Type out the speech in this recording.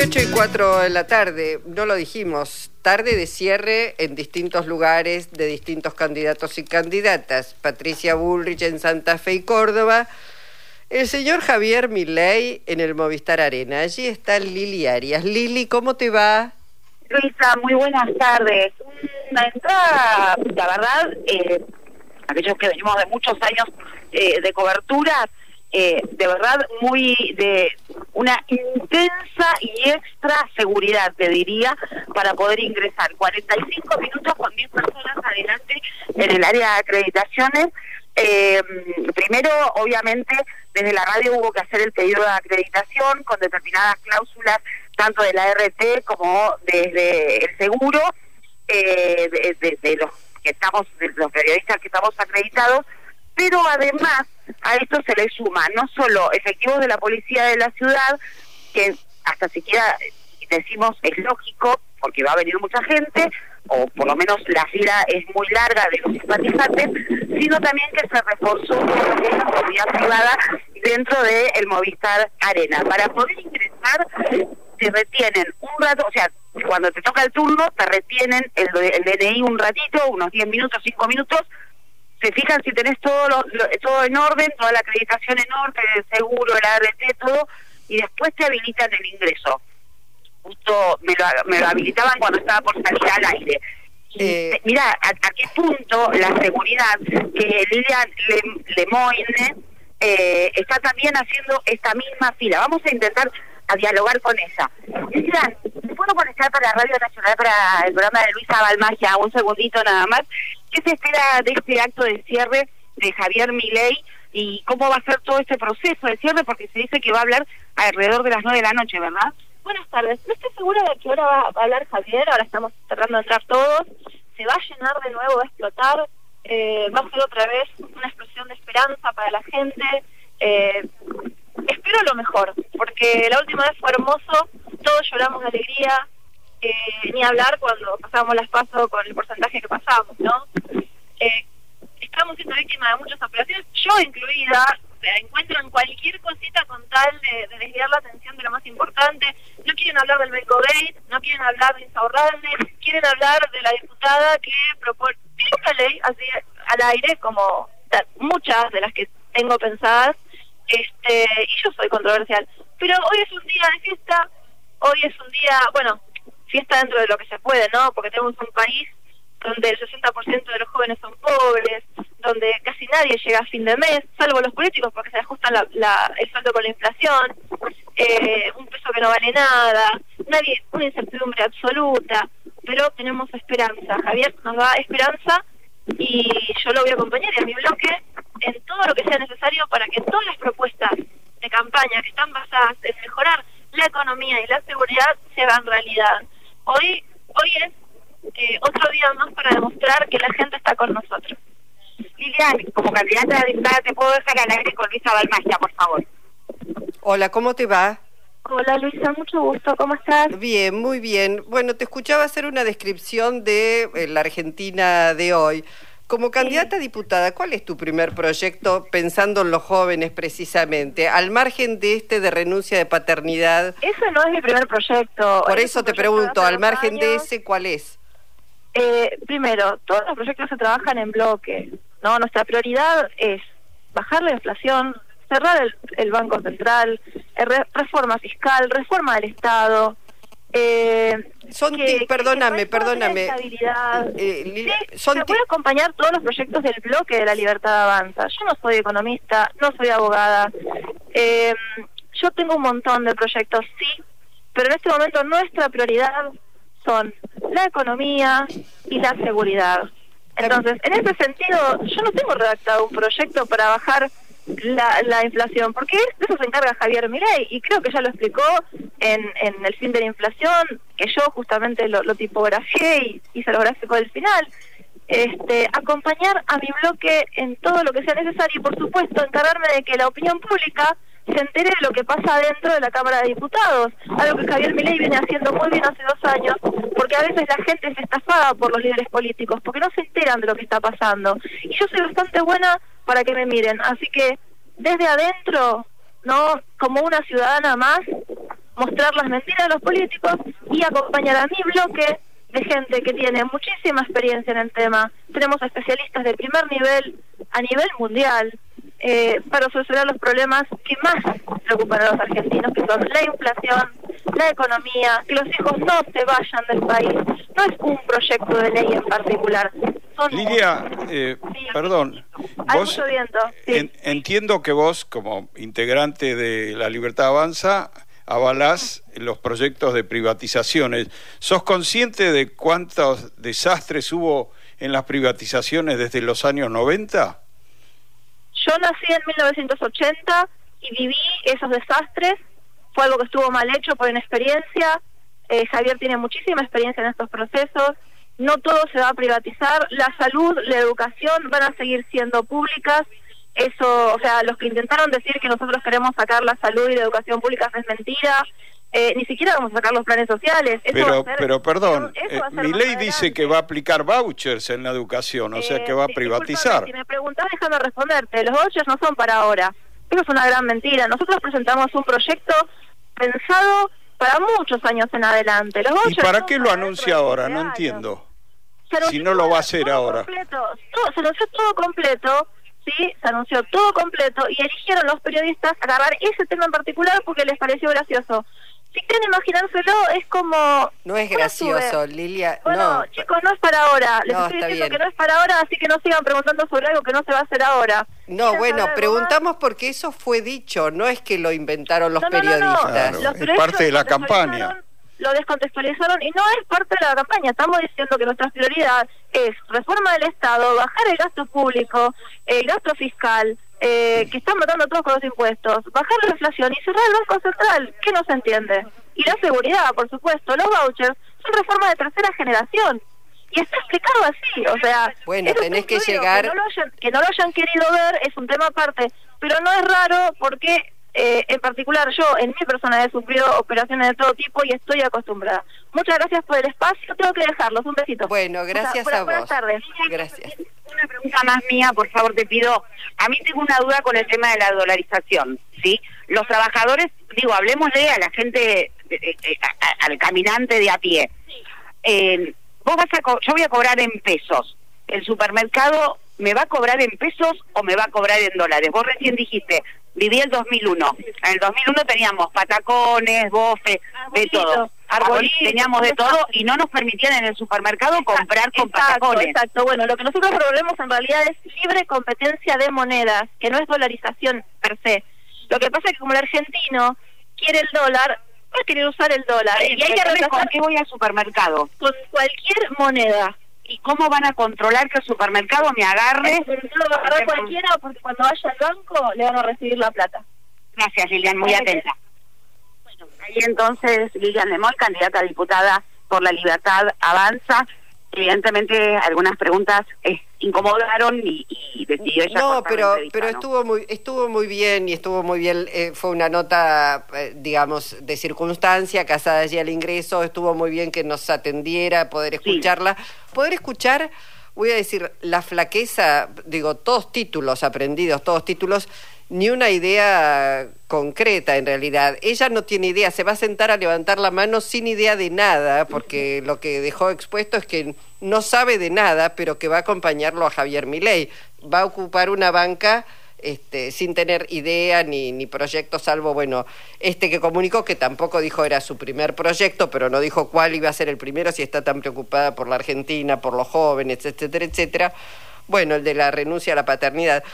18 y 4 de la tarde, no lo dijimos, tarde de cierre en distintos lugares de distintos candidatos y candidatas. Patricia Bullrich en Santa Fe y Córdoba. El señor Javier Milei en el Movistar Arena. Allí está Lili Arias. Lili, ¿cómo te va? Luisa, muy buenas tardes. Una entrada, la verdad, eh, aquellos que venimos de muchos años eh, de cobertura, eh, de verdad muy de una intensa y extra seguridad, te diría, para poder ingresar. 45 minutos con 10 personas adelante en el área de acreditaciones. Eh, primero, obviamente, desde la radio hubo que hacer el pedido de acreditación con determinadas cláusulas, tanto de la RT como desde el seguro, eh, de, los que estamos, de los periodistas que estamos acreditados, pero además a esto se le suma no solo efectivos de la policía de la ciudad, que hasta siquiera decimos es lógico, porque va a venir mucha gente, o por lo menos la fila es muy larga de los simpatizantes, sino también que se reforzó la seguridad privada dentro del el Movistar Arena. Para poder ingresar, te retienen un rato, o sea, cuando te toca el turno, te retienen el, el DNI un ratito, unos 10 minutos, 5 minutos, se fijan si tenés todo todo en orden, toda la acreditación en orden, el seguro, el ART, todo, y después te habilitan el ingreso. Justo me lo, me lo habilitaban cuando estaba por salir al aire. Eh, mira, a, qué punto la seguridad que Lilian Lemoyne eh, está también haciendo esta misma fila. Vamos a intentar a dialogar con ella. Lilian, ¿me puedo conectar para Radio Nacional, para el programa de Luisa Balmagia? Un segundito nada más. ¿Qué se espera de este acto de cierre de Javier Milei y cómo va a ser todo este proceso de cierre? Porque se dice que va a hablar alrededor de las nueve de la noche, ¿verdad? Buenas tardes. No estoy segura de qué hora va a hablar Javier. Ahora estamos tratando de entrar todos. Se va a llenar de nuevo, va a explotar. Eh, va a ser otra vez una explosión de esperanza para la gente. Eh, espero lo mejor, porque la última vez fue hermoso. Todos lloramos de alegría eh, ni hablar cuando pasamos las pasos con el porcentaje que pasamos, ¿no? Eh, estamos siendo víctimas de muchas operaciones, yo incluida, encuentran cualquier cosita con tal de, desviar la atención de lo más importante. No quieren hablar del Gate, no quieren hablar de Insaurralde, quieren hablar de la diputada que propone esta ley así al aire, como muchas de las que tengo pensadas, este y yo soy controversial. Pero hoy es un día de fiesta, hoy es un día, bueno, fiesta dentro de lo que se puede, ¿no? Porque tenemos un país donde el 60% de los jóvenes son pobres, donde casi nadie llega a fin de mes, salvo los políticos porque se ajustan la, el sueldo con la inflación, eh, un peso que no vale nada, nadie, una incertidumbre absoluta, pero tenemos esperanza. Javier nos da esperanza y yo lo voy a acompañar en mi bloque en todo lo que sea necesario para que todas las propuestas de campaña que están basadas en mejorar la economía y la seguridad se hagan realidad. Hoy, hoy es eh, otro día más para demostrar que la gente está con nosotros. Lilian, como candidata a diputada, ¿te puedo dejar al aire con Luisa Balmagia, por favor? Hola, ¿cómo te va? Hola Luisa, mucho gusto, ¿cómo estás? Bien, muy bien. Bueno, te escuchaba hacer una descripción de eh, la Argentina de hoy. Como candidata a diputada, ¿cuál es tu primer proyecto pensando en los jóvenes precisamente? Al margen de este de renuncia de paternidad. Ese no es mi primer proyecto. Por eso te pregunto, al margen de ese, ¿cuál es? Eh, primero, todos los proyectos se trabajan en bloque. No, nuestra prioridad es bajar la inflación, cerrar el, Banco Central, reforma fiscal, reforma del Estado, eh, son perdóname, perdóname. Eh, son voy a acompañar todos los proyectos del bloque de la libertad avanza. Yo no soy economista, no soy abogada. Eh, yo tengo un montón de proyectos, sí, pero en este momento nuestra prioridad son la economía y la seguridad. Entonces, en ese sentido, yo no tengo redactado un proyecto para bajar la, la inflación, porque de eso se encarga Javier Mirey y creo que ya lo explicó en, en el fin de la inflación, que yo justamente lo, tipografié y hice lo gráfico del final. Este, acompañar a mi bloque en todo lo que sea necesario y por supuesto encargarme de que la opinión pública se entere de lo que pasa dentro de la Cámara de Diputados, algo que Javier Milei viene haciendo muy bien hace dos años, porque a veces la gente es estafada por los líderes políticos, porque no se enteran de lo que está pasando. Y yo soy bastante buena para que me miren, así que desde adentro, ¿no? Como una ciudadana más, mostrar las mentiras de los políticos y acompañar a mi bloque de gente que tiene muchísima experiencia en el tema. Tenemos especialistas de primer nivel a nivel mundial eh, para solucionar los problemas que más preocupan a los argentinos, que son la inflación, la economía, que los hijos no se vayan del país. No es un proyecto de ley en particular. Lidia, eh, perdón, vos, entiendo que vos, como integrante de La Libertad Avanza, avalás los proyectos de privatizaciones. ¿Sos consciente de cuántos desastres hubo en las privatizaciones desde los años 90? Yo nací en 1980 y viví esos desastres. Fue algo que estuvo mal hecho por inexperiencia. Eh, Javier tiene muchísima experiencia en estos procesos. No todo se va a privatizar. La salud, la educación van a seguir siendo públicas eso, o sea, los que intentaron decir que nosotros queremos sacar la salud y la educación pública es mentira. Eh, ni siquiera vamos a sacar los planes sociales. pero, pero perdón, eh, mi ley dice que va a aplicar vouchers en la educación, o sea que va a eh, privatizar. Si me preguntás, déjame responderte. Los vouchers no son para ahora. Eso es una gran mentira. Nosotros presentamos un proyecto pensado para muchos años en adelante. Los ¿Y para qué lo anuncia ahora? No entiendo. Si no lo va a hacer ahora. se anunció todo completo ¿sí? Se anunció todo completo y eligieron los periodistas agarrar ese tema en particular porque les pareció gracioso. Si quieren imaginárselo, es como... No es gracioso, Lilia. Bueno, no. chicos, no es para ahora. Les estoy diciendo que no es para ahora, así que no sigan preguntando sobre algo que no se va a hacer ahora. No, bueno, preguntamos porque eso fue dicho, no es que lo inventaron los periodistas. es parte de la campaña lo descontextualizaron y no es parte de la campaña. Estamos diciendo que nuestra prioridad es reforma del Estado, bajar el gasto público, el gasto fiscal, eh, que están matando todos con los impuestos, bajar la inflación y cerrar el Banco Central. ¿Qué no se entiende? Y la seguridad, por supuesto, los vouchers son reformas de tercera generación. Y está explicado así, o sea... Bueno, tenés que llegar... que no lo hayan querido ver es un tema aparte, pero no es raro porque eh, en particular yo en mi persona he sufrido operaciones de todo tipo y estoy acostumbrada. Muchas gracias por el espacio, tengo que dejarlos, un besito. Bueno, gracias a vos. Buenas tardes. Gracias. Una pregunta más mía, por favor, te pido. A mí tengo una duda con el tema de la dolarización, ¿sí? Los trabajadores, digo, hablemosle a la gente, al caminante de a pie. Eh, vos vas a, yo voy a cobrar en pesos. El supermercado me va a cobrar en pesos o me va a cobrar en dólares. Vos recién dijiste, viví el 2001. En el 2001 teníamos patacones, bofe, de todo. Arbolitos, teníamos de todo y no nos permitían en el supermercado comprar con patacones. Exacto, bueno, lo que nosotros proponemos en realidad es libre competencia de monedas, que no es dolarización per se. Lo que pasa es que como el argentino quiere el dólar, va a querer usar el dólar. y hay que ¿Con qué voy al supermercado? Con cualquier moneda. ¿Y cómo van a controlar que el supermercado me agarre? No lo agarrar cualquiera porque cuando vaya al banco le van a recibir la plata. Gracias, Lilian, muy atenta. Bueno, ahí entonces Lilian Lemol, candidata a diputada por la libertad, avanza. Evidentemente algunas preguntas eh, incomodaron y, decidió ella no pero pero estuvo muy estuvo muy bien y estuvo muy bien eh, fue una nota eh, digamos de circunstancia casada allí al ingreso estuvo muy bien que nos atendiera poder escucharla. Poder escuchar voy a decir la flaqueza digo todos títulos aprendidos todos títulos ni una idea concreta en realidad. Ella no tiene idea, se va a sentar a levantar la mano sin idea de nada, porque lo que dejó expuesto es que no sabe de nada, pero que va a acompañarlo a Javier Milei. Va a ocupar una banca este, sin tener idea ni, ni proyecto, salvo, bueno, este que comunicó, que tampoco dijo era su primer proyecto, pero no dijo cuál iba a ser el primero, si está tan preocupada por la Argentina, por los jóvenes, etcétera, etcétera. Bueno, el de la renuncia a la paternidad.